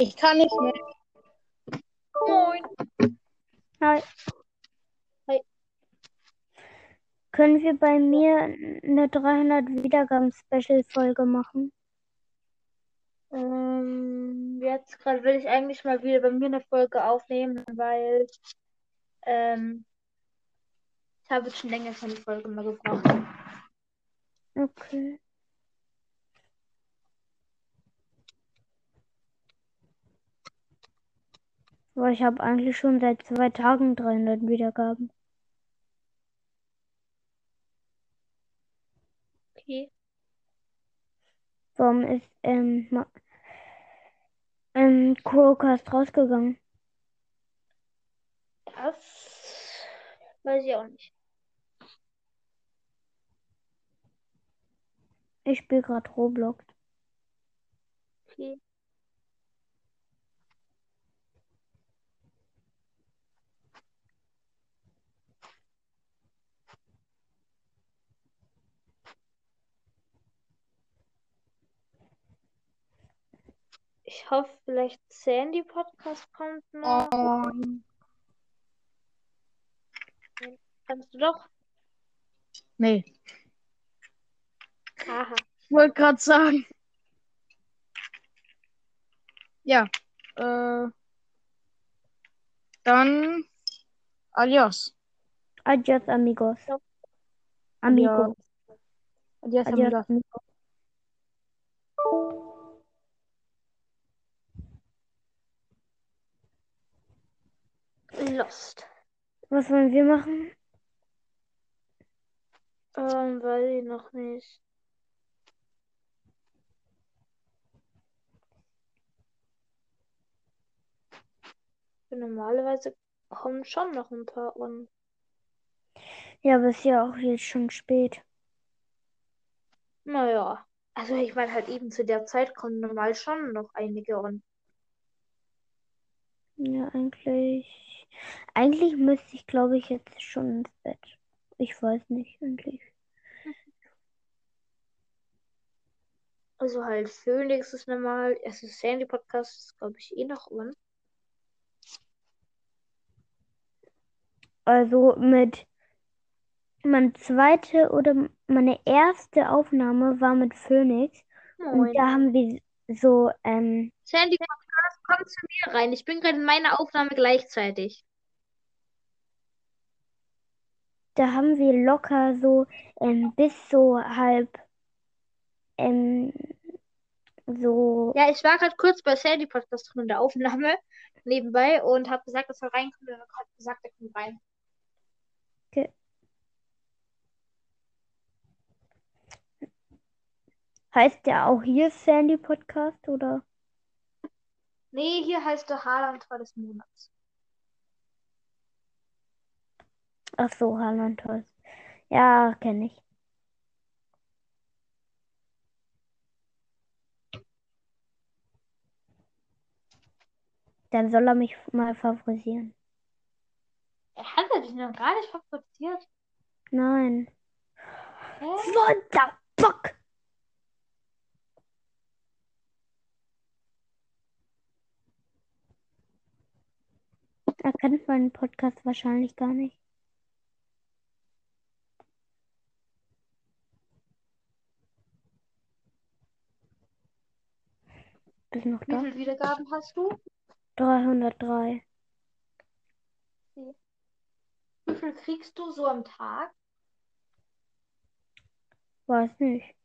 Ich kann nicht mehr. Moin. Hi. Hi. Können wir bei mir eine 300 Wiedergaben-Special-Folge machen? Ähm, jetzt gerade will ich eigentlich mal wieder bei mir eine Folge aufnehmen, weil ähm, ich habe schon länger keine Folge mehr gebraucht. Okay. Aber ich habe eigentlich schon seit zwei Tagen 300 Wiedergaben. Okay. Warum ist ähm, ma- ähm, Crowcast rausgegangen? Das weiß ich auch nicht. Ich spiele gerade Roblox. Okay. Ich hoffe, vielleicht Sandy Podcast kommt noch. Moin. Kannst du doch? Nee. Aha. Ich wollte gerade sagen. Ja. Äh, dann. Adios. Adios, amigos. Ja. Amigo. Adios, Adios, amigos. amigo. Lost. Was wollen wir machen? Ähm, weiß ich noch nicht. Normalerweise kommen schon noch ein paar und Ja, aber ist ja auch jetzt schon spät. naja. Also ich meine halt eben zu der Zeit kommen normal schon noch einige und Ja, eigentlich. Eigentlich müsste ich, glaube ich, jetzt schon ins Bett. Ich weiß nicht, eigentlich. also halt Phoenix ist normal, es ist Sandy Podcast, ist glaube ich eh noch on. Also mit meine zweite oder meine erste Aufnahme war mit Phoenix und Moin. da haben wir so, ähm, Sandy Podcast, komm zu mir rein. Ich bin gerade in meiner Aufnahme gleichzeitig. da haben wir locker so ähm, bis so halb ähm, so, Ja, ich war gerade kurz bei Sandy Podcast drin in der Aufnahme nebenbei und habe gesagt, dass er reinkommt und er hat gesagt, er kommt rein. heißt der auch hier Sandy Podcast oder? Nee, hier heißt der Haaland Tor des Monats. Ach so, Haaland Toys. Ja, kenne ich. Dann soll er mich mal favorisieren. Er hat er dich noch gar nicht favorisiert. Nein. Hä? What the fuck? Er kennt meinen Podcast wahrscheinlich gar nicht. Bist noch Wie da? viele Wiedergaben hast du? 303. Wie viel kriegst du so am Tag? Weiß nicht.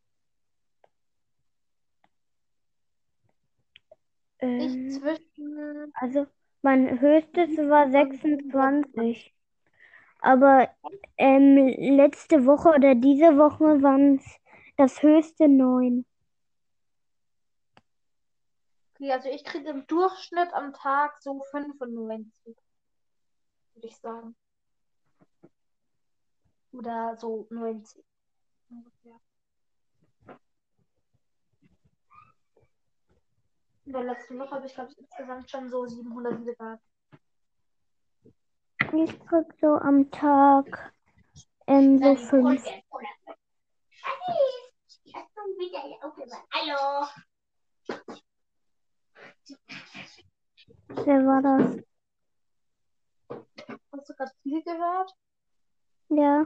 Ich Ähm, zwischen. also mein höchstes war 26. Aber ähm, letzte Woche oder diese Woche waren es das höchste 9. Okay, also ich kriege im Durchschnitt am Tag so 95, würde ich sagen. Oder so 90. ungefähr. In der letzten Woche habe ich, glaube ich, insgesamt schon so 700 Wiedergaben. Ich krieg so am Tag ähm, so 5. Hallo. Wer war das? Hast du gerade viel gehört? Ja,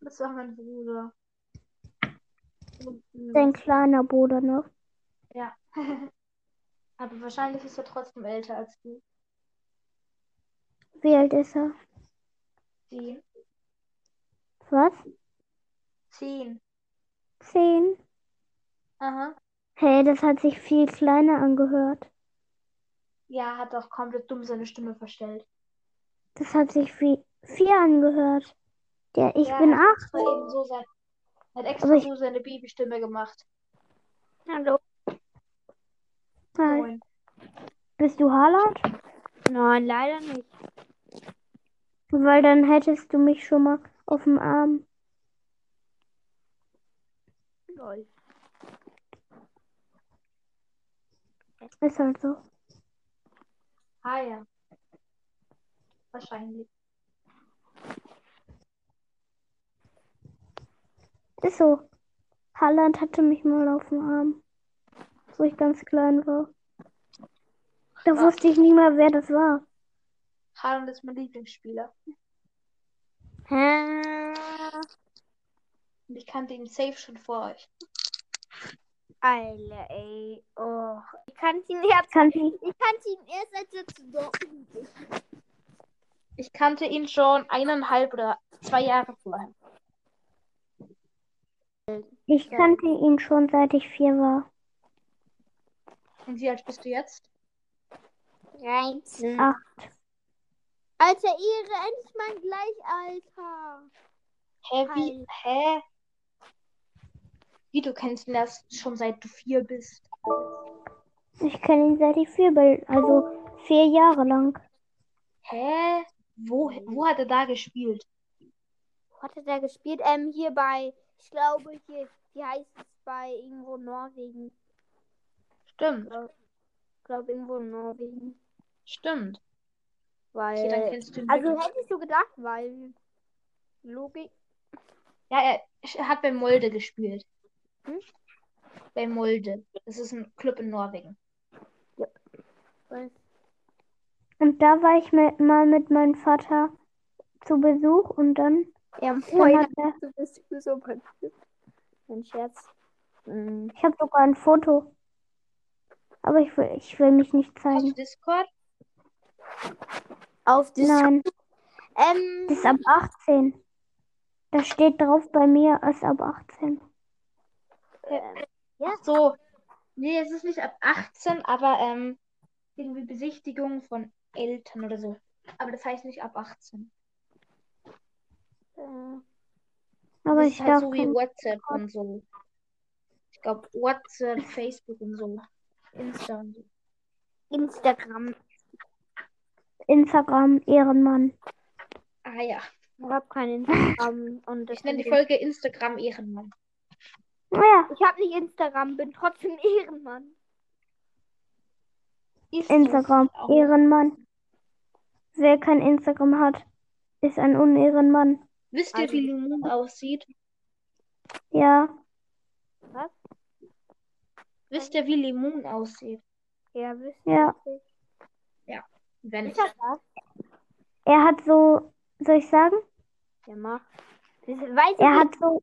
Das war mein Bruder. dein kleiner Bruder noch. Ja. Aber wahrscheinlich ist er trotzdem älter als du. Wie alt ist er? Zehn. Was? Zehn. Zehn? Aha. Hey, das hat sich viel kleiner angehört. Ja, hat auch komplett dumm seine Stimme verstellt. Das hat sich wie vier angehört. Ja, ich ja, bin acht. extra eben so sein, er hat extra ich- so seine Babystimme gemacht. Hallo. Hi. Moin. Bist du Haaland? Nein, leider nicht. Weil dann hättest du mich schon mal auf dem Arm. Lol. Ist halt so. Ah ja. Wahrscheinlich. Ist so. Haaland hatte mich mal auf dem Arm. Wo ich ganz klein war. Da Was? wusste ich nie mal, wer das war. Haaland ist mein Lieblingsspieler. Hä? Und ich kannte ihn safe schon vor euch. Alter, ey. Oh. Ich kannte ihn erst, Kann ich, ich kannte ihn erst als er zu Dortmund. Ich kannte ihn schon eineinhalb oder zwei Jahre vorher. ich kannte ihn schon seit ich vier war. Und wie alt bist du jetzt? 13. Acht. Alter, Ehre, endlich mein Gleichalter. Hä, wie? Hä? Wie, du kennst ihn erst schon seit du vier bist. Ich kenne ihn seit ich vier bin. Also vier Jahre lang. Hä? Wo, wo hat er da gespielt? Wo hat er da gespielt? Ähm, hier bei, ich glaube, hier, wie heißt es bei irgendwo Norwegen? Stimmt, Ich glaube, irgendwo in Norwegen. stimmt. Weil. Okay, dann kennst du ihn also hätte ich so gedacht, weil. Logik. Ja, er, hat bei Molde gespielt. Hm? Bei Molde. Das ist ein Club in Norwegen. Weil- Und da war ich mit, mal mit meinem Vater zu Besuch und dann, Ja, dann moin. hat er, Du bist so beim Ein Scherz. Hm. ich habe sogar ein Foto. Aber ich will, ich will mich nicht zeigen. Discord? Auf Discord. Nein, Ähm, das ist ab 18. Da steht drauf bei mir, ist ab 18. ähm, Ach so. Nee, es ist nicht ab 18, aber ähm, irgendwie Besichtigung von Eltern oder so. Aber das heißt nicht ab 18. äh, Aber das ich ist halt so wie WhatsApp und so. Ich glaube, WhatsApp, Facebook und so. Insta. Instagram. Instagram Ehrenmann. Ah ja. Ich habe kein Instagram. und Ich nenne die Folge Instagram Ehrenmann. Naja, Ich habe nicht Instagram, bin trotzdem Ehrenmann. Ist. Instagram. Ehrenmann. Wer kein Instagram hat, ist ein Unehrenmann. Wisst ihr, Also- wie Limon aussieht? Ja, Wisst ihr, wie Limon aussieht? Ja, wisst Ja. ihr. Wenn ich. das er hat so, soll ich sagen? Ja, mach. Weiß ich Er hat so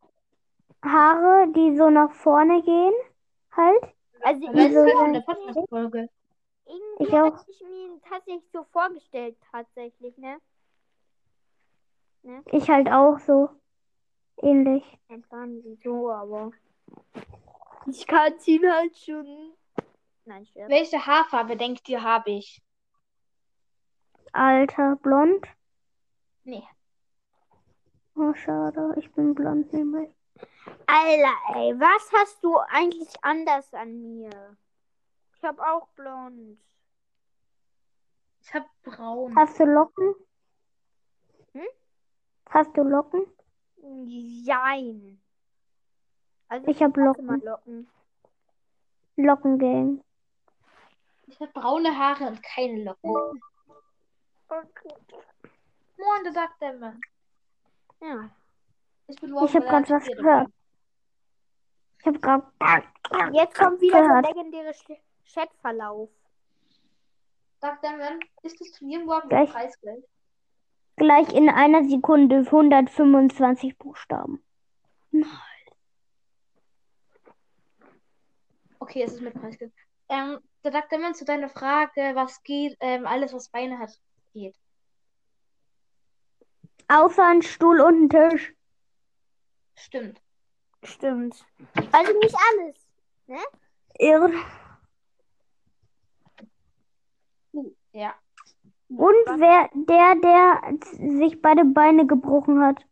Haare, die so nach vorne gehen. Halt. Also in denn? der Podcast-Folge. irgendwie Ich auch. ich mir ihn tatsächlich so vorgestellt, tatsächlich, ne? Ich halt auch so. Ähnlich. Gar nicht so, aber. Ich kann ihn halt schon. Nein, Scherz. Welche Haarfarbe denkt ihr, habe ich? Alter, blond. Nee. Oh, schade. Ich bin blond nämlich. Alter, ey, was hast du eigentlich anders an mir? Ich hab auch blond. Ich habe braun. Hast du Locken? Hm? Hast du Locken? Jein. Also Ich hab hatte mal Locken. Locken. Lockengang. Ich habe braune Haare und keine Locken. Okay. Moin, der sagt der Mann. Ja. Ich bin Ich habe gerade was gehört. Ich habe gerade. Jetzt kommt wieder Gehört. der legendäre Chatverlauf. Dr. Man, ist das Turnier morgen mit Gleich. Preisgeld? Gleich in einer Sekunde 125 Buchstaben. Okay, es ist mit Preisgeld. Ähm, der Dr. Man, zu deiner Frage, was geht, ähm, alles, was Beine hat, geht. Außer ein Stuhl und ein Tisch. Stimmt. Stimmt. Also nicht alles. Irre. Ja. Und wer der, der sich beide Beine gebrochen hat.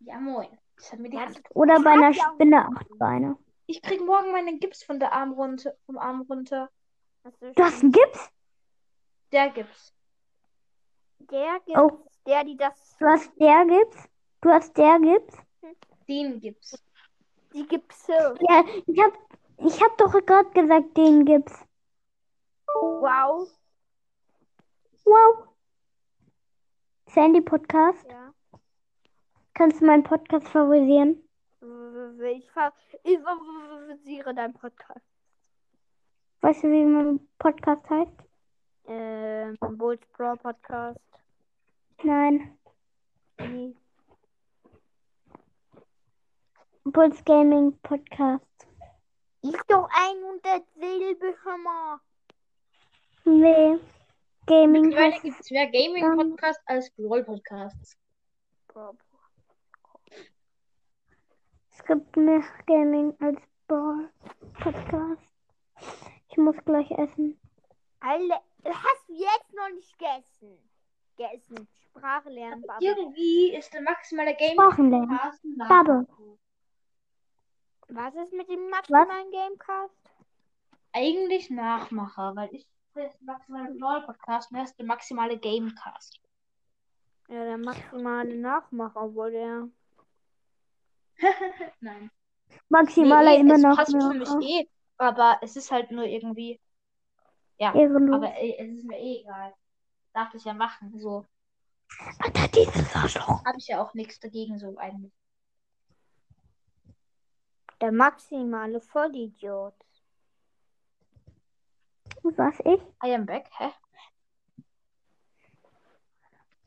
Ja, moin. Oder bei einer Spinne acht Beine. Ich krieg morgen meinen Gips von der Arm runter, vom Arm runter. Du hast einen Gips? Der Gips. der gibt Oh. der, die das, Du hast der Gips? Du hast der Gips? Den Gips. die Gipse. Ja, ich hab, ich hab doch gerade gesagt, den Gips. Wow. Wow. Sandy Podcast. Ja. Kannst du meinen Podcast favorisieren? Ich, ich favorisiere deinen Podcast. Weißt du, wie mein Podcast heißt? Ähm, Bulls Pro Podcast. Nein. Nee. Bulls Gaming Podcast. Ist doch ein und dasselbe schon mal. Nee. Gaming Mittlerweile heißt. gibt es mehr Gaming-Podcasts als Brawl-Podcasts. Pro- Es gibt mehr Gaming als Ball Podcast. Ich muss gleich essen. Alle, hast du jetzt noch nicht gegessen? Gegessen. Sprache lernen, Baba. Irgendwie ist der maximale. Gaming-Podcast ein Bubble. Was ist mit dem maximalen Gamecast? Eigentlich Nachmacher, weil ich das maximale Brawl-Podcast und er ist der maximale Gamecast. Ja, der maximale Nachmacher, obwohl der. Nein. Maximaler Nee, immer es noch. passt für mich eh, aber es ist halt nur irgendwie. Ja, Ehrenlos. aber ey, es ist mir eh egal. Darf das ja machen, so. Alter, dieses Arschloch. Habe ich ja auch nichts dagegen, so eigentlich. Der maximale Vollidiot. Was ich? I am back, hä?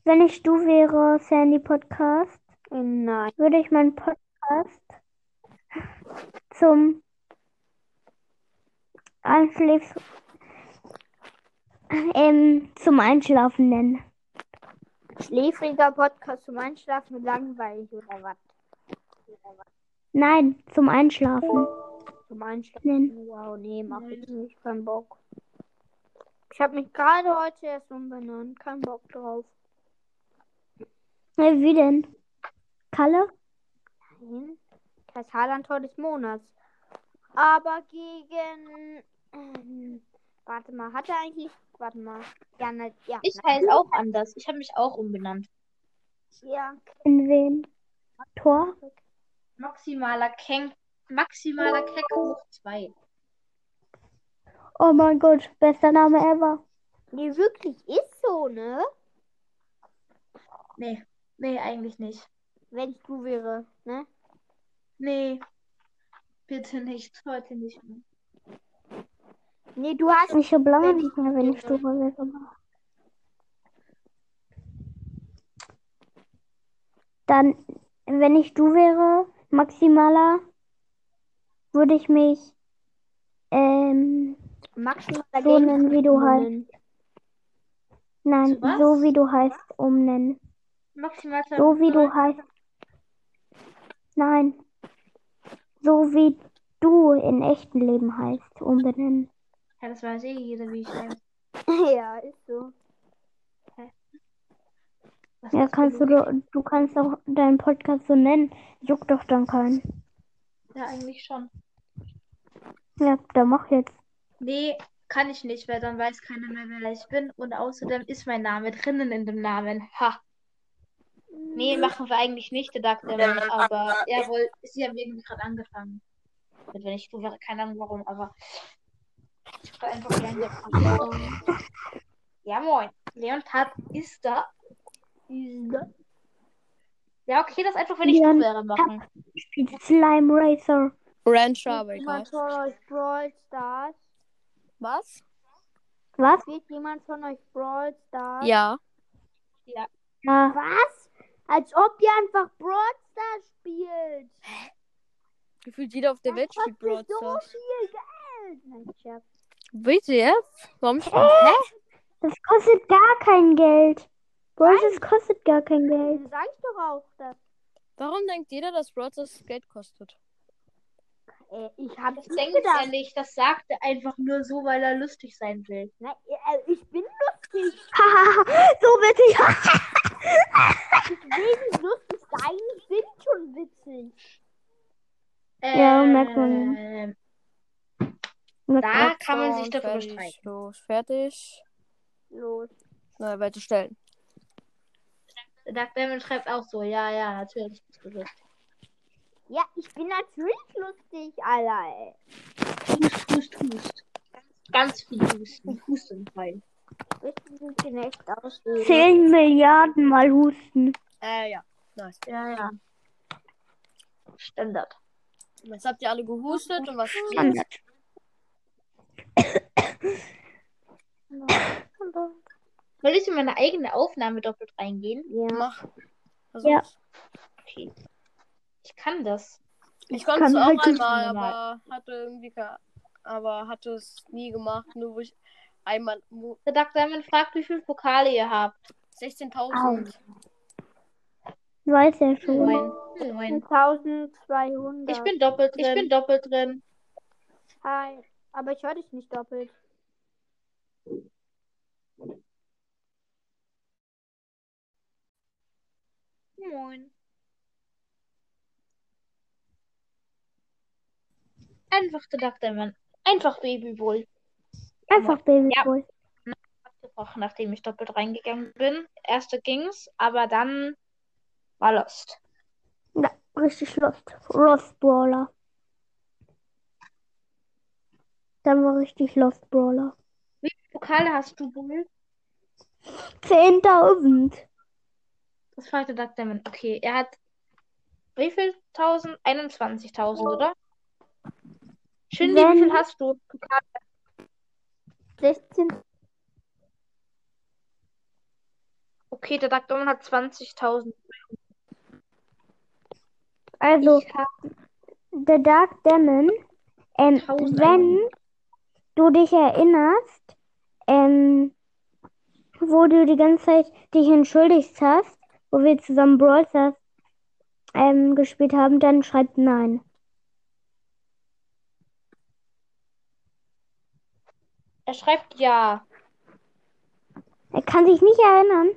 Wenn ich du wäre, Sandy Podcast, Nein. würde ich meinen Podcast zum Einschläf ähm, zum Einschlafen nennen. Schläfriger Podcast zum Einschlafen langweilig oder was? Nein, zum Einschlafen Zum Einschlafen. Wow, nee, mach ich nicht. Kein Bock. Ich habe mich gerade heute erst umbenannt. Kein Bock drauf. Äh, wie denn? Kalle? Nein. Das Haaland-Tor des Monats. Aber gegen. Ähm, warte mal, hat er eigentlich. Warte mal. Ja, ne, ja. Ich heiße auch anders. Ich habe mich auch umbenannt. ja. In wen? Tor? Maximaler Kenk. Maximaler Keck hoch 2. Oh mein Gott, bester Name ever. Nee, wirklich ist so, ne? Nee. Nee, eigentlich nicht. Wenn ich du wäre, ne? Nee. Bitte nicht. Heute nicht mehr. Nee, du hast. Ich habe lange Wenn nicht mehr, wenn ich du wäre. Dann, wenn ich du wäre, maximaler, würde ich mich ähm, Maximaler so nennen, wie du heißt. Nein, so wie du heißt, umnennen. Maximal So wie du heißt. Nein. So wie du in echten Leben heißt, umbenennen. Ja, das weiß eh jeder, wie ich heiße. ja, ist so. Was Ja, kannst du, doch- du kannst auch deinen Podcast so nennen. Juckt doch dann keinen. Ja, eigentlich schon. Ja, dann mach jetzt. Nee, kann ich nicht, weil dann weiß keiner mehr, wer ich bin. Und außerdem ist mein Name drinnen in dem Namen. Ha. Nee, machen wir eigentlich nicht, der Dr. Mann, aber er wohl, sie haben irgendwie gerade angefangen. Wenn ich keine Ahnung warum, aber ich war einfach gerne. Ja, moin. Leonhard ist da. Ist da. Ja, okay, das einfach, wenn ich Leon- wäre, machen. Spielt Slime Racer. Rancher, aber Spielt egal. jemand von euch Brawl Stars? Was? Was? Spielt jemand von euch Brawl Stars? Ja. Ja. Was? Als ob ihr einfach Brawl Stars spielt. Gefühlt jeder auf der Welt Das spielt Brawl kostet so Stars. viel Geld. Nein, Scherz. Bitte jetzt? Warum spielt Hä? Das kostet gar kein Geld. Brawl das kostet gar kein Geld. Sag ich doch auch das. Warum denkt jeder, dass Brawl Stars Geld kostet? Äh, ich hab Das denkt er gedacht. nicht. Das sagt er einfach nur so, weil er lustig sein will. Nein, äh, ich bin lustig. Haha, so witzig. Nicht lustig sein. Ich bin schon witzig. Ja, merkt man. Ähm, Da kann man sich darüber fertig. streiten. Los, fertig. Los. Neue Weite stellen. Dark Diamond schreibt auch so. Ja, ja, natürlich bist du lustig. Ja, ich bin natürlich lustig, Alter. ey. Hust, hust, hust. Ganz viel Husten. Hustenfall. Richtig sind die echt aussehen. 10 Milliarden Mal husten. Äh, ja. Nice. Ja, ja. Standard. Jetzt habt ihr alle gehustet und was ist Standard. Soll ich in meine eigene Aufnahme doppelt reingehen? Ja. Mach. Also, Ja. Okay. Ich kann das. Ich konnte es kann auch halt einmal, aber hatte irgendwie aber hatte es nie gemacht, nur wo ich einmal Dark Diamond fragt, wie viele Pokale ihr habt. 16.000. Weiß ja schon. Neun. Neun. 1200. Ich bin doppelt drin. Ich bin doppelt drin. Hi. Aber ich höre dich nicht doppelt. Moin. Einfach der Dark Diamond. Einfach Babyboy. Abgebrochen, nachdem ich doppelt reingegangen bin. Erste ging's, aber dann war Lost. Ja, richtig Lost. Lost Brawler. Dann war richtig Lost Brawler. Wie viele Pokale hast du, Bull? 10.000. Das fragte Dark Diamond. Okay, er hat wie viel? 1000? 21.000, oder? Schön, wie viel hast du? Pokale? 16. Okay, der Dark Diamond hat 20.000. Also, der Dark Demon, ähm, 1000 wenn du dich erinnerst, ähm, wo du die ganze Zeit dich entschuldigt hast, wo wir zusammen Brawl Stars ähm, gespielt haben, dann schreib nein. Er schreibt ja. Er kann sich nicht erinnern.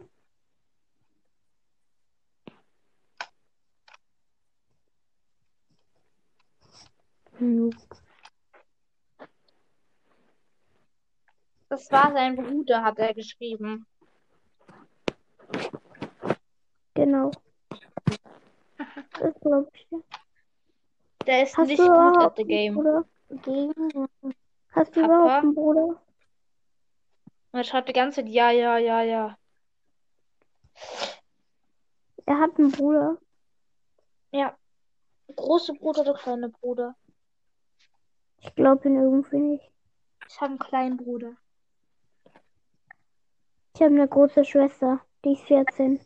Das war sein Bruder, hat er geschrieben. Genau. Das glaube ich. Der ist Hast nicht gut at the game. Hast du Papa? überhaupt einen Bruder? Und er schreibt die ganze Zeit ja, ja, ja, ja. Er hat einen Bruder. Ja. Große Bruder oder kleine Bruder? Ich glaube ihn irgendwie nicht. Ich habe einen kleinen Bruder. Ich habe eine große Schwester, die ist 14.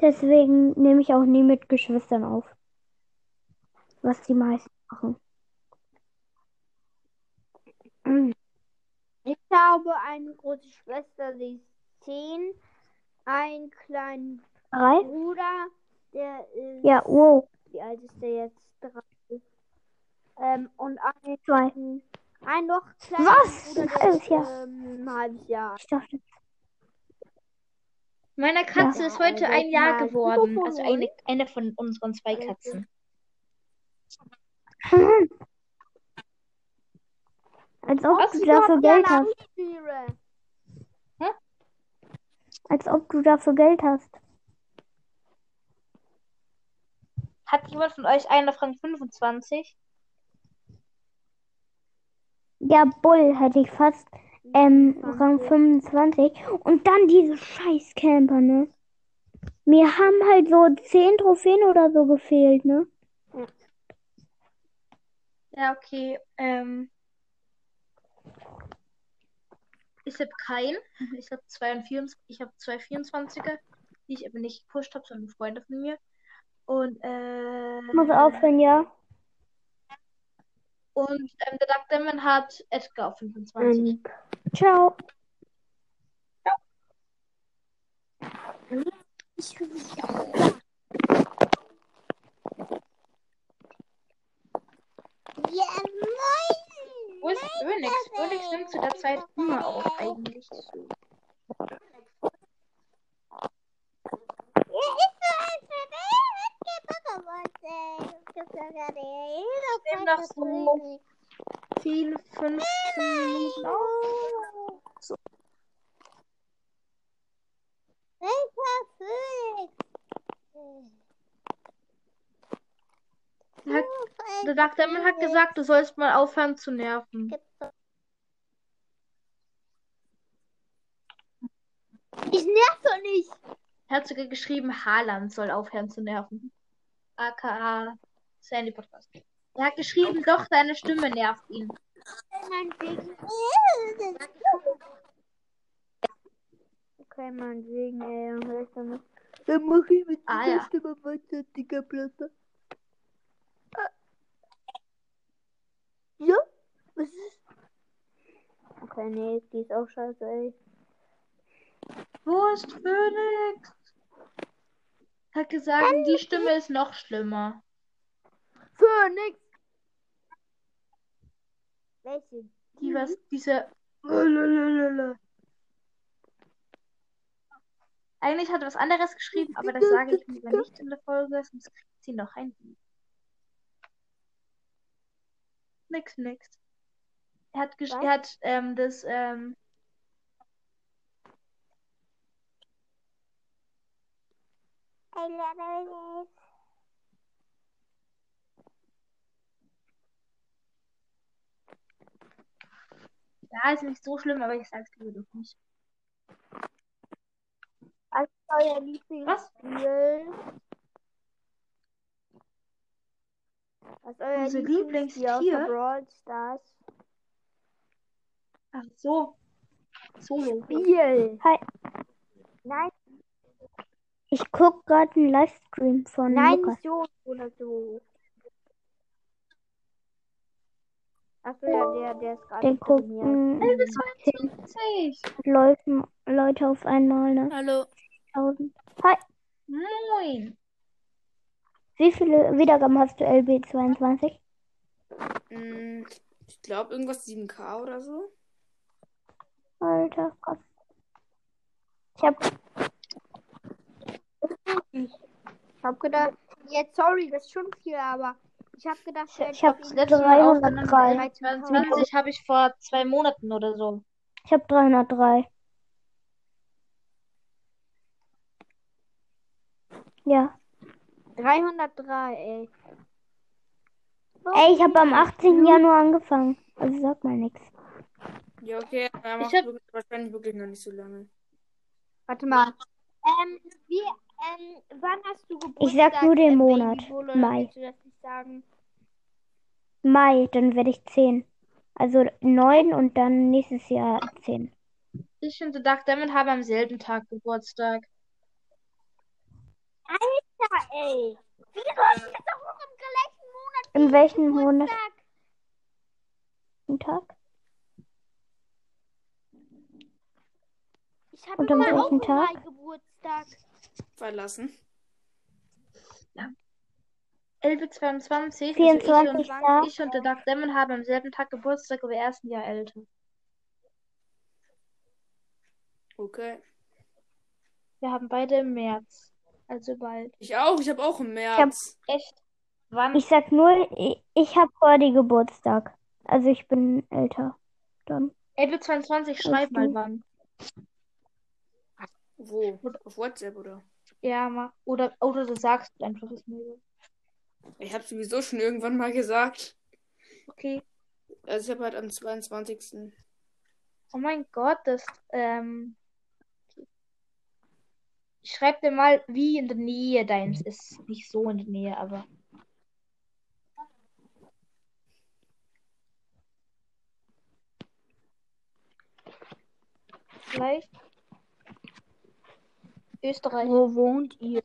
Deswegen nehme ich auch nie mit Geschwistern auf. Was die meisten machen. Ich habe eine große Schwester, die ist 10. Einen kleinen Drei? Bruder, der ist. Ja, wow. Wie alt ist der jetzt? Drei. Ähm, und einen, Zwei. einen noch kleinen Was? Bruder, Ein der halbes ist Jahr. ähm, ein halbes Jahr. Ich dachte, Meiner Katze Ja. ist heute Ja, ein Jahr geworden. Also eine, eine von unseren zwei Katzen. Als ob Was du dafür Geld hast. ausführe. Als ob du dafür Geld hast. Hat jemand von euch einen auf Rang 25? Ja, Bull hätte ich fast ähm, Rang 25. Und dann diese scheiß Camper, ne? Mir haben halt so 10 Trophäen oder so gefehlt, ne? Ja, okay. Ähm, ich habe keinen. Ich habe zwei und 24, ich habe zwei 24er, die ich aber nicht gepusht habe, sondern Freunde von mir. Und äh, Ich muss aufhören, ja. und ähm, der Duck Demon hat Edgar auf 25. Ciao. Ja, moin! Wo ist Phoenix? Phoenix nimmt zu der Zeit immer auf, eigentlich. Wir haben noch so viel, 15 Minuten auf. Hat, der Demon hat gesagt, du sollst mal aufhören zu nerven. Ich nerv doch nicht. Er hat sogar geschrieben, Haaland soll aufhören zu nerven. AKA Sandy Podcast. Er hat geschrieben, doch, deine Stimme nervt ihn. Okay, meinetwegen, ey, dann mach ich mit Ah, ja. Stimme weiter, dicker Platte. Ja? Was ist? Okay, nee, die ist auch scheiße, ey. Wo ist Phoenix? Hat gesagt, die Stimme ist noch schlimmer. Phoenix! Welche? Die was, diese. Eigentlich hat er was anderes geschrieben, aber das sage ich lieber nicht in der Folge, sonst kriegt sie noch ein. Nix, nix. Er hat, gesch er hat ähm, das, ähm, I love it. ja, ist nicht so schlimm, aber ich sag's lieber doch nicht. Was ist euer Lieblingsspiel? Was ist euer Unser Lieblingstier Lieblingstier? Brawl Stars? Ach so. Solo. Spiel. Hi. Nein, Ich guck gerade einen Livestream von nein, Lukas. Mission oder so. Achso, ja, der, der ist gerade Den gucken 22. Leute, Leute auf einmal, ne? Hallo. 1000. Hi. Moin. Wie viele Wiedergaben hast du, LB22? Mm, Ich glaube irgendwas 7K oder so. Alter, krass. Ich hab, Ich hab gedacht, jetzt, sorry, das ist schon viel, aber ich hab gedacht, Ich- ich hab hätten Das letzte Mal aufgenommen, 303. 22 habe ich vor zwei Monaten oder so. ich hab 303. Ja. 303, ey. Ey, ich habe am 18. Januar angefangen. Also sag mal nichts. Ja, okay, aber er Ich hab- wirklich, wahrscheinlich wirklich noch nicht so lange. Warte mal. Ähm, wie, ähm, wann hast du Geburtstag? Ich sag nur den äh, Monat. Oder Mai. willst du das nicht sagen? Mai, dann werde ich 10. Also 9 und dann nächstes Jahr 10. Ich und der Duck Demon haben am selben Tag Geburtstag. Ja, ey. Wieso ist das doch auch im gleichen Monat? In welchem? Monat? Tag? Ich habe Und am immer auch Tag? Mai Geburtstag. Verlassen. 11.22. 24. Also ich, und, ich und der Duck Demon haben am selben Tag Geburtstag, aber erst ein Jahr älter. Okay. Wir haben beide im März. Also bald. Ich auch, ich habe auch im März. Echt? Wann? Ich sag nur, ich, ich habe heute Geburtstag. Also ich bin älter. Dann. 11.22. Schreib mal wann. Wo? Auf WhatsApp oder? Ja, mach. Oder, oder du sagst einfach es mir. Ich habe sowieso schon irgendwann mal gesagt. Okay. Also ich habe halt am 22. Oh mein Gott, das, ähm schreib dir mal, wie in der Nähe deins ist. Nicht so in der Nähe, aber. Vielleicht. Österreich. Wo wohnt ihr?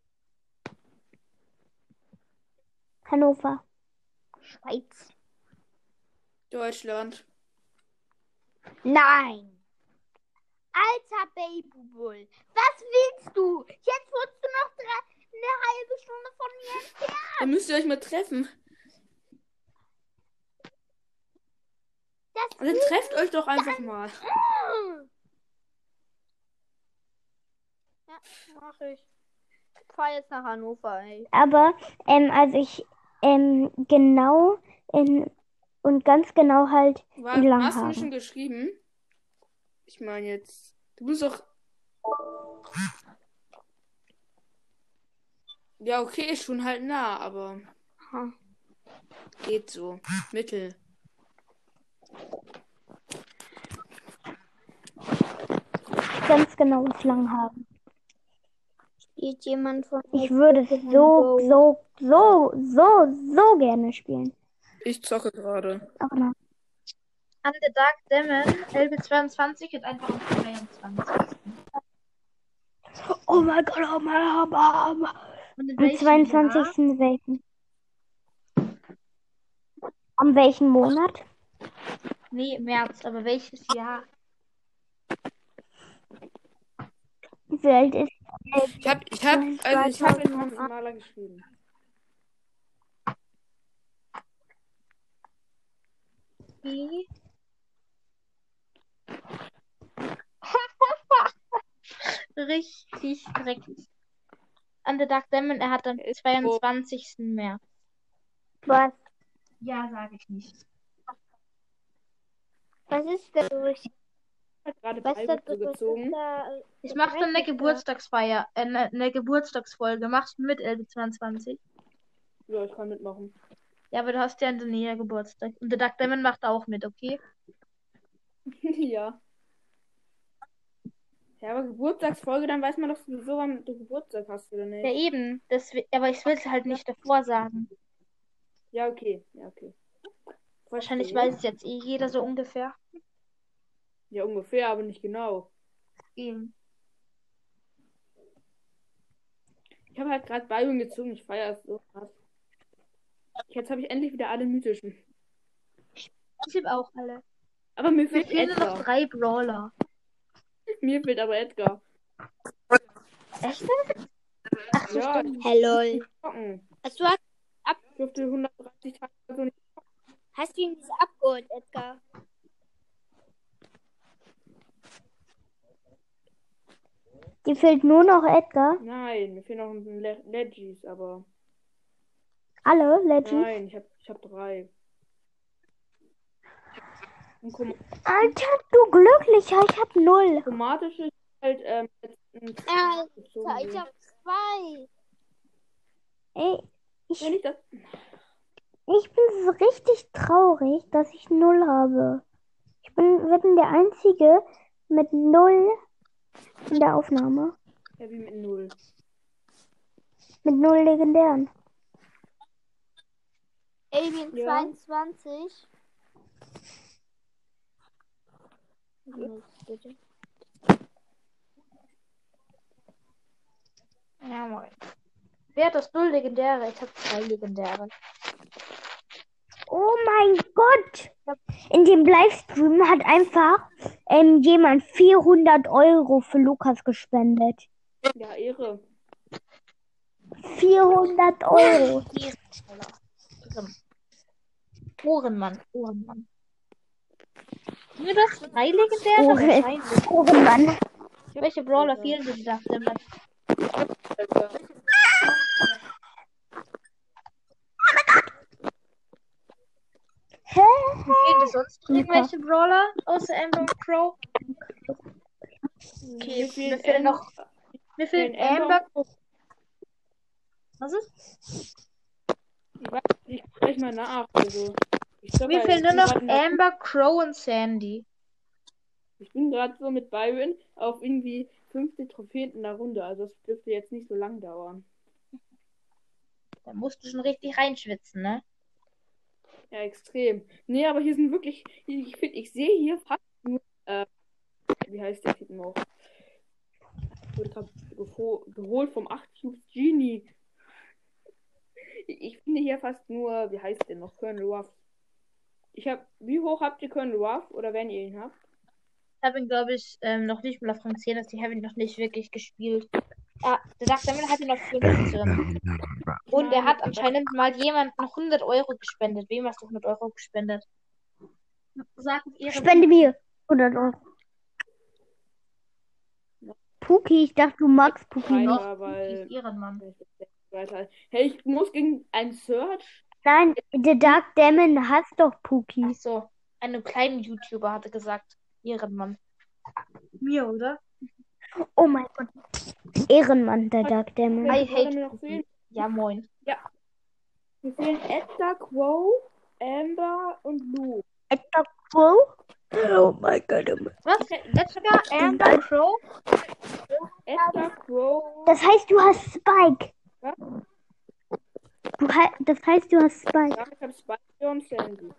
Hannover. Schweiz. Deutschland. Nein. Alter Babybull. Was will willst du? Jetzt wohnst du noch drei, eine halbe Stunde von mir entfernt. Dann müsst ihr euch mal treffen. Das Und dann trefft euch doch einfach mal. Ja, mach ich. Ich fahr jetzt nach Hannover, ey. Aber, ähm, also ich, ähm, genau in, und ganz genau halt War, in hast du mir schon geschrieben? Ich meine jetzt. Du bist doch. Ja, okay, ist schon halt nah, aber. Ha. Geht so. Mittel. Ganz genau in Langhagen. Spielt jemand von Ich würde es so, so, so, so, so gerne spielen. Ich zocke gerade. Aber nein. An the Dark Demon, LB22 und einfach am 22. Oh mein Gott, oh mein Gott. Und in Am welchem 22. welchen? Am welchen Monat? Nee, März, aber welches Jahr? Wie alt ist Ich hab, ich hab, also ich hab in Maximaler geschrieben. Wie? Richtig dreckig. An the Dark Demon, er hat am 22. März. Was? Ja, sage ich nicht. Was ist denn durch? Hat gerade Was da zugezogen. da- Ich mache dann eine Geburtstagsfeier, äh, eine, eine Geburtstagsfolge. Machst du mit LB22? Ja, ich kann mitmachen. Ja, aber du hast ja in der Nähe Geburtstag. Und der Dark Demon macht auch mit, okay? ja. Ja, aber Geburtstagsfolge, dann weiß man doch sowieso, wann du Geburtstag hast, oder Ja, nicht? eben. Das, aber ich will es halt nicht davor sagen. Ja, okay. Ja, okay. Wahrscheinlich weiß es jetzt eh jeder so ungefähr. Ja, ungefähr, aber nicht genau. Eben. Ich habe halt gerade Byron gezogen. Ich feiere es so krass. Jetzt habe ich endlich wieder alle mythischen. Ich habe auch alle. Aber mir fehlt fehlen noch drei Brawler. Mir fehlt aber Edgar. Echt? Ach so, Ja, stimmt. Zocken. Hast du, Ich durfte 130 Tage so nicht. hast du ihn das abgeholt, Edgar? Die fehlt nur noch Edgar. Nein, mir fehlen noch ein Le Legis, aber. Alle, Legends. Nein, ich habe ich hab drei. Alter, du Glücklicher, ich hab null. chromatische ist halt ähm, Alter, ich hab zwei. Ey, ich, Wenn ich das. ich bin so richtig traurig, dass ich null habe. Ich bin, bin der Einzige mit null in der Aufnahme. Ja, wie mit null. Mit null legendären. Alien Ja. 22. Okay. Nicht, bitte. Ja, moin. Wer hat das Null Legendäre? Ich habe zwei Legendäre. Oh mein Gott! In dem Livestream hat einfach ähm, jemand 400 Euro für Lukas gespendet. Ja, Ehre. 400 Euro. Ohrenmann, Ohrenmann. Mir das drei Legendäre? Ohren. Wahrscheinlich. Oh Mann. Welche Brawler fehlen dir da? Hä? Fehlen dir sonst irgendwelche Brawler außer Amber und Crow? Okay, Mir fehlen noch. Mir fehlen Amber. Was ist? Ich weiß nicht, ich mal nach. Also, ich Mir fehlen ich nur noch Amber, Crow und Sandy. Ich bin gerade so mit Byron auf irgendwie 50 Trophäen in der Runde. Also, das dürfte jetzt nicht so lang dauern. Da musst du schon richtig reinschwitzen, ne? Ja, extrem. Nee, aber hier sind wirklich. Ich finde, ich sehe hier fast nur äh, wie heißt der Typ noch? Wurde grad gefo- geholt vom 8 Cubes Genie. Ich ich finde hier fast nur, wie heißt der noch? Colonel Ruff. Ich hab, wie hoch habt ihr Colonel Ruff? Oder wenn ihr ihn habt? Ich habe ihn, glaube ich, ähm, noch nicht mal auf Rang 10, also ich habe ihn noch nicht wirklich gespielt. Ah, der Dark Devil hat ihn noch 15. Und er hat anscheinend mal jemanden 100 Euro gespendet. Wem hast du 100 Euro gespendet? Sag ihre Spende mir 100 Euro. Puki, ich dachte, du magst Puki nicht. Weil. Ehrenmann. Hey, ich muss gegen einen Search. Nein, der Dark Demon hasst doch Puki. Ach so, einem kleinen YouTuber hatte gesagt, Ehrenmann. Mir, oder? Oh mein Gott. Ehrenmann, der Dark Demon. I hate fehlen? Ja, moin. Mir fehlen Edgar, Quo, Amber und Lou. Edgar Crow? Oh mein Gott. Was? Edgar, Amber, Crow? Edgar, Quo. Das heißt, du hast Spike. Was? Du he das heißt, du hast Spike. Ja, ich hab Spike und Sandy.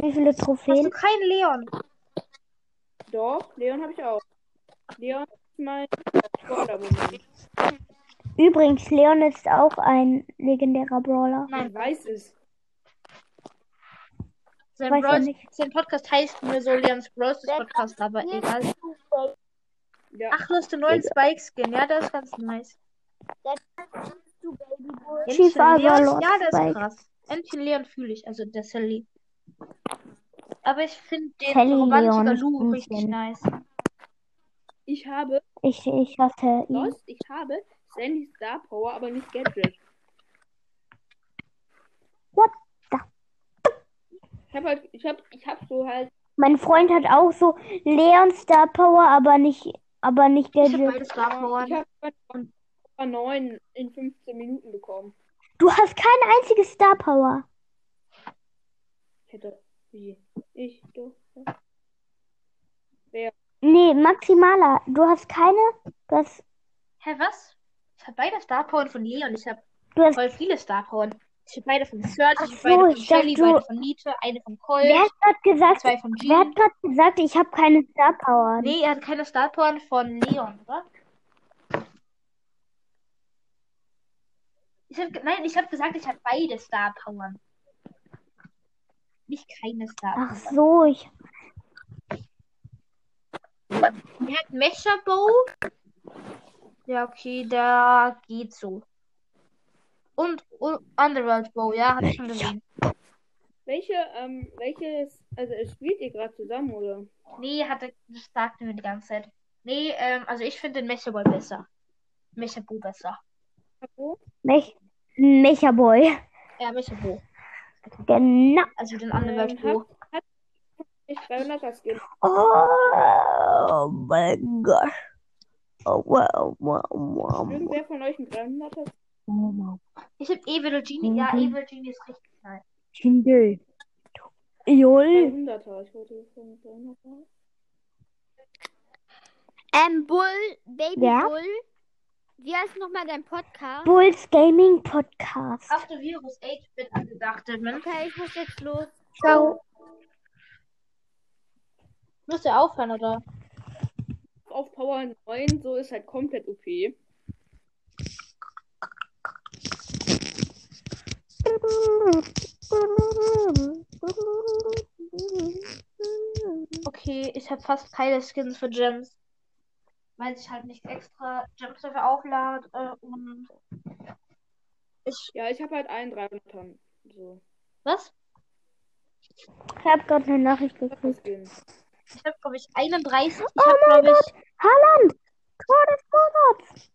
Wie viele Hast du Trophäen? keinen Leon? Doch, Leon habe ich auch. Leon ist mein Brawler-Moment. Übrigens, Leon ist auch ein legendärer Brawler. Ich weiß es. Sein, Weiß Brawl, nicht. sein Podcast heißt nur so Leons Bros. Podcast, aber egal. Ja, Ach, hast du neuen Spike-Skin? Ja, das ist ganz nice. Chief Entchen Leon, Avalon ja, das ist krass. Entchen Leon fühle ich, also der Sally. Aber ich finde den Sally Romantiker Leon Lou richtig nice. ich habe Ich, ich ihn. Lost, ich habe Sandy Star Power, aber nicht Gadget. What the? Ich habe halt, ich habe, ich habe so halt, Mein Freund hat auch so Leon Star Power, aber nicht, aber nicht Ich habe Gadget. beide Star Power. ich habe 9 in 15 Minuten bekommen. Du hast keine einzige Star Power. Ich hätte, wie, ich, du, Nee, maximaler. Du hast keine. Du hast, Hä, was? Ich habe beide Star Power von Leon. Ich habe du hast voll viele Star Power. Ich habe beide von Search, ich so, habe beide von Shelly, du- beide von Nita, eine von Colt, Wer hat gerade gesagt, zwei von wer hat Jean. gerade gesagt, ich habe keine Star Power? Nee, er hat keine Star Power von Leon, oder? Ich hab, nein, ich habe gesagt, ich habe beide Star Power. Nicht keine Star Ach Power. so, ich. Er hat Mecha Bow. Ja, okay, da geht so. Und, und Underworld Bow, ja, hab ich schon gesehen. welche, ähm, welches, also spielt ihr gerade zusammen, oder? Nee, hat er, das sagte mir die ganze Zeit. Nee, ähm, also ich finde den Mecha Boy besser. Mecha Bow besser. Mech, Mecha Boy. Ja, Mecha Bow. Genau. Also den Ähm, Bow. Ich 300er Skin. Oh mein Gott. Oh, wow, wow, wow. Irgendwer von euch ein 300er Skin? Ich hab Evil Genie. Ja, Mhm. Evil Genie ist richtig nice. Kinder. Jol. 300er. Ich wollte von 300er. Ähm, Bull, Baby Ja? Bull. Wie heißt nochmal dein Podcast? Bulls Gaming Podcast. Auf der Virus 8-Bit angedacht. Okay, ich muss jetzt los. Ciao. Muss er aufhören, oder? Auf Power 9, so ist halt komplett OP. Okay, ich habe fast keine Skins für Gems. Weil ich halt nicht extra Gems dafür auflade. Äh, und ich. Ja, ich habe halt einen 300er. So. Was? Ich habe gerade eine Nachricht gekriegt. Skin. Ich habe, glaube ich, 31. Ich habe, glaube ich, Haaland! Tor des Monats!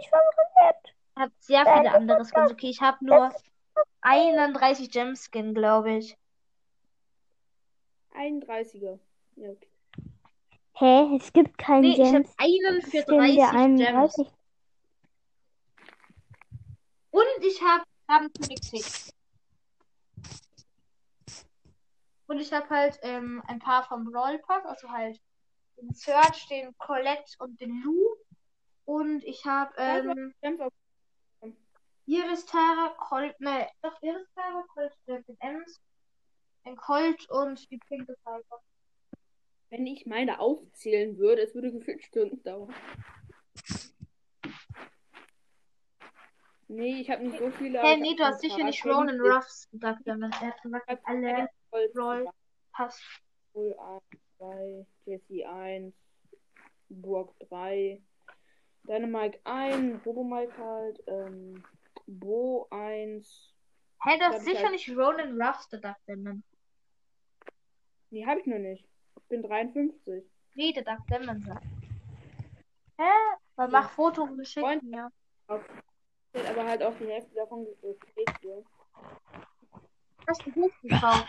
Ich verwirrt. hab sehr viele andere Skins. Okay, ich habe nur 31 Gem-Skin, glaube ich. 31er. Ja, okay. Hä? Es gibt keinen Nee, ich habe Gems. einen für Skin, der 30 Gems. 31. Und ich habe hab einen König Tick. Und ich habe halt ähm, ein paar vom Brawl Pass, also halt den Search, den Colette und den Lou. Und ich habe ähm, Gems Iris Terra, Colt, ne, doch Iris Terra, Colt, äh, den Ems, den Colt und die pinke Pfeife. Wenn ich meine aufzählen würde, es würde gefühlt Stunden dauern. Nee, ich habe nicht so viele. ich nee, hab du hast sicher nicht Wenn Ronan ich- Ruffs gesagt, sondern er hat gesagt, alle Roll passt. 0, 1, 2, Jesse 1, Burg 3, Dynamike 1, Robomike halt, ähm, Bo 1. Hä, du hast sicher halt- nicht Ronan Ruffs gedacht, Demon. Nee, habe ich noch nicht. Ich bin 53. Nee, der Duck Demon sagt. Hä? Dann mach Foto und schick Freund- mir. Wird aber halt auch die Hälfte davon gekriegt wird. Hast du Buch gekauft?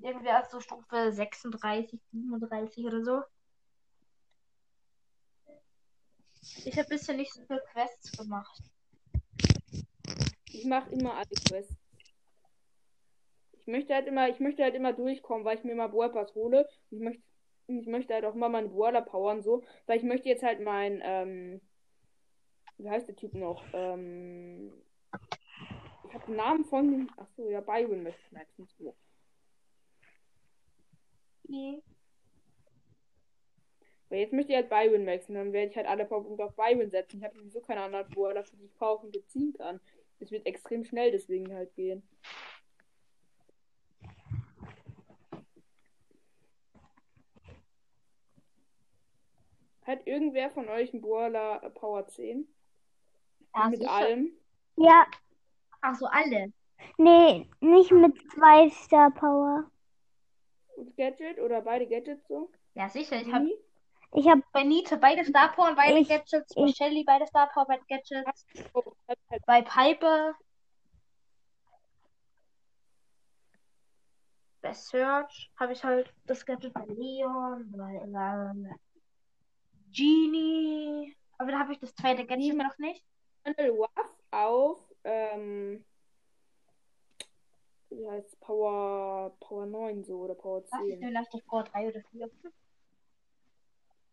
Irgendwie als so Stufe 36, 37 oder so. Ich habe bisher nicht so viele Quests gemacht. Ich mache immer alle Quests. Ich möchte halt immer, ich möchte halt immer durchkommen, weil ich mir immer Boerpass hole. Und ich möchte, ich möchte halt auch mal meine Boiler powern so, weil ich möchte jetzt halt mein, ähm, wie heißt der Typ noch? Ähm, ich habe den Namen von dem, ach so, ja, Byron möchte ich meistens so. Nee. Weil jetzt möchte ich halt Byron wechseln, dann werde ich halt alle Powerpunkte auf Byron setzen. Ich habe sowieso keine anderen Boiler, für die ich Powerpunkte ziehen kann. Es wird extrem schnell deswegen halt gehen. Hat irgendwer von euch einen Boiler äh, Power 10? Ja, Mit sicher. allem? Ja, Ach so, alle. nee, nicht mit zwei Star Power. Und Gadget oder beide Gadgets so? Ja, sicher. Ich habe? Ich habe bei Nita beide Star Power und beide Ich- Gadgets. Bei ich- Shelly beide Star Power, beide Gadgets. Oh, hat halt Bei Piper. Bei Search habe ich halt das Gadget bei Leon, bei Genie. Aber da habe ich das zweite Gadget noch nicht. Colonel Ruff auf, ähm, wie heißt Power, Power 9 so oder Power Was ist 10. vielleicht auf Power 3 oder 4?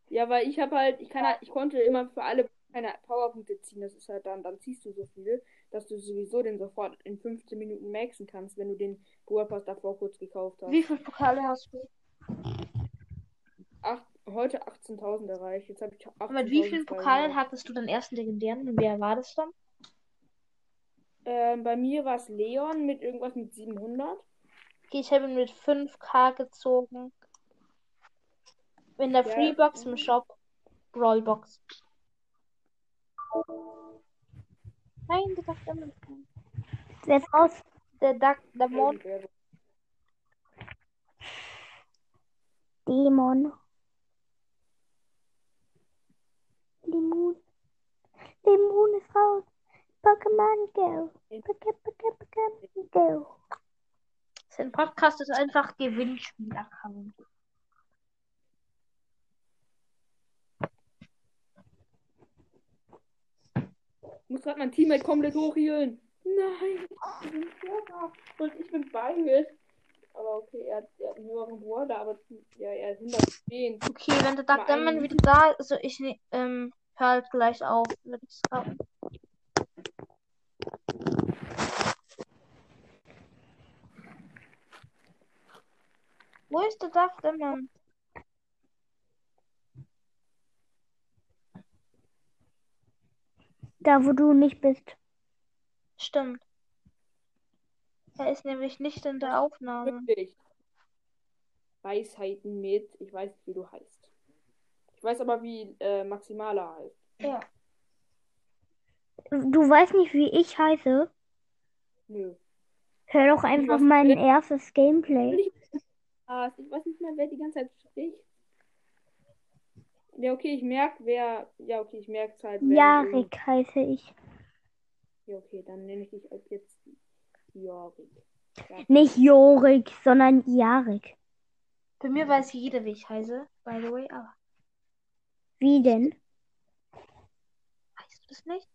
Ja, weil ich habe halt, ich kann halt, ich konnte immer für alle keine Powerpunkte ziehen. Das ist halt dann, dann ziehst du so viel, dass du sowieso den sofort in 15 Minuten maxen kannst, wenn du den Pass davor kurz gekauft hast. Wie viele Pokale hast du? Heute 18.000 erreicht. Jetzt habe ich Und mit wie vielen 18.200. Pokalen hattest du den ersten legendären? Und wer war das dann? Ähm, bei mir war es Leon mit irgendwas mit 700. Okay, ich habe ihn mit 5k gezogen. In der Ja. Freebox im Shop. Brawlbox. Nein, der Duck Demon. wer ist raus? Der Duck. Irgendwer so. Dämon. Limon. Limon ist raus. Pokémon Go. Poké, Poké, Pokémon Go. Sein Podcast ist einfach Gewinnspiel-Account. Ich muss gerade mein Teammate komplett hochhielen. Nein, ich bin Schwerer. Und ich bin Beigel. Aber okay, er hat, er hat einen höheren Border, aber ja, er ist 110. Okay, wenn der Duck Mal Demon wieder da ist, also ich ne- ähm, hör halt gleich auf, würde ich sagen. Wo ist der Duck Demon? Da, wo du nicht bist. Stimmt. Er ist nämlich nicht in der Aufnahme. Wirklich. Weisheiten mit, ich weiß nicht, wie du heißt. Ich weiß aber, wie äh, Maximala heißt. Ja. Du weißt nicht, wie ich heiße? Nö. Hör doch einfach mein will- erstes Gameplay. Ah, ich weiß nicht mehr, wer die ganze Zeit spricht. Ja, okay, ich merke, wer. Ja, okay, ich merke es halt. Jarek heiße ich. Ja, okay, dann nenne ich dich als jetzt Jorik. Nicht Jorik, sondern Jarek. Bei mir weiß jeder, wie ich heiße, by the way, aber Wie denn? weißt du das nicht?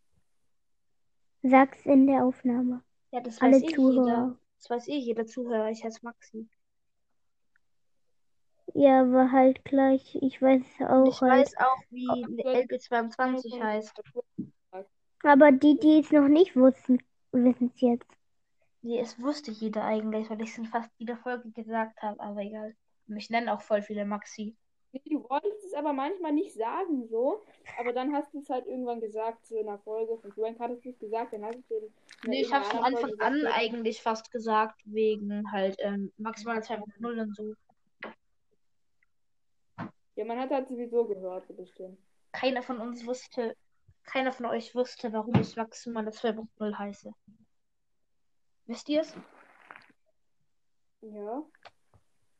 Sag's in der Aufnahme. Ja, das Alle weiß eh jeder. Zuhörer. Das weiß eh jeder Zuhörer. Ich heiße Maxi. Ja, aber halt gleich. Ich weiß es auch Ich halt. weiß auch, wie LB22 heißt. Aber die, die es noch nicht wussten, wissen es jetzt. Nee, es wusste jeder eigentlich, weil ich es in fast jeder Folge gesagt habe, aber egal. Mich nennen auch voll viele Maxi. Nee, du wolltest es aber manchmal nicht sagen, so. Aber dann hast du es halt irgendwann gesagt, so in der Folge. Von Frank hattest du es gesagt, dann hast du es Nee, ich habe einer von Anfang an gesagt, eigentlich fast gesagt, wegen halt ähm, maximal 2.0 und so. Ja, man hat halt sowieso gehört, bestimmt. Keiner von uns wusste, keiner von euch wusste, warum ich maximal 2.0 heiße. Wisst ihr es? Ja.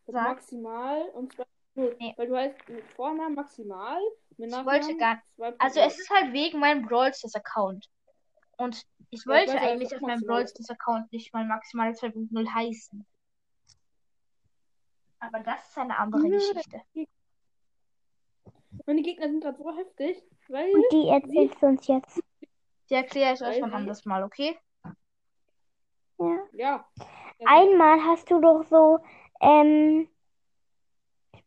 Das Sag. maximal und zwar. Nee, Nee. Weil du heißt mit Vornamen maximal, mit Ich wollte gar- 2.0. Also es ist halt wegen meinem Brawl Stars Account. Und ich Ja, wollte ich weiß, eigentlich auf meinem maximal. Brawl Stars Account nicht mal maximal 2.0 heißen. Aber das ist eine andere Ja, Geschichte. Meine Gegner sind gerade so heftig, weil. Und die erzählst du uns jetzt. Die erkläre ich euch sie- anderes Mal, okay? Ja. Einmal hast du doch so ähm,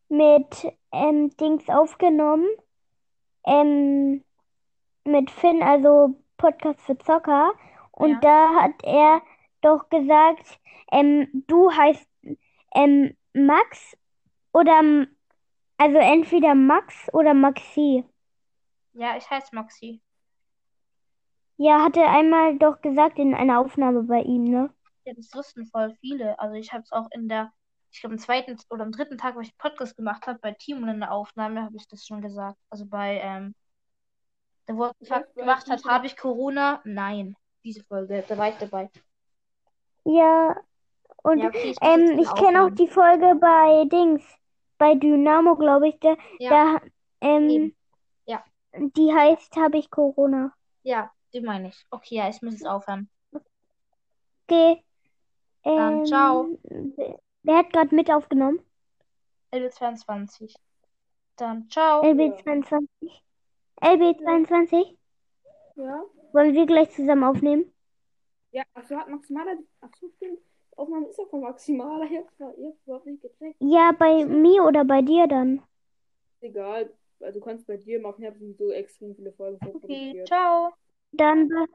mit ähm, Dings aufgenommen. Ähm, mit Finn, also Podcast für Zocker. Und Ja. da hat er doch gesagt, ähm, du heißt ähm, Max oder also entweder Max oder Maxi. Ja, ich heiße Maxi. Ja, hat er einmal doch gesagt in einer Aufnahme bei ihm, ne? Ja, das wussten voll viele. Also ich habe es auch in der, ich glaube am zweiten oder am dritten Tag, wo ich Podcast gemacht habe, bei Timo in der Aufnahme, habe ich das schon gesagt. Also bei, ähm, der wo bei gemacht hat, habe ich Corona? Nein. Diese Folge, da war ich dabei. Ja, und Ja, okay, ich ähm, ich kenne auch die Folge bei Dings, bei Dynamo, glaube ich, da, Ja, da ähm. Ja. die heißt, habe ich Corona. ja, die meine ich. Okay, ja, ich muss jetzt aufhören. Okay. Dann Ähm, ciao. wer- hat gerade mit aufgenommen? LB22. Dann ciao. LB22. LB22. Ja. Wollen wir gleich zusammen aufnehmen? Ja, achso, hat maximaler. Achso, stimmt. Aufnahme ist ja von maximaler. Ich hab's, überhaupt nicht gecheckt. Ja, bei mir oder bei dir dann? Egal. Also du kannst bei dir machen. Ich habe sowieso extrem viele Folgen Okay, ciao. Dann. be-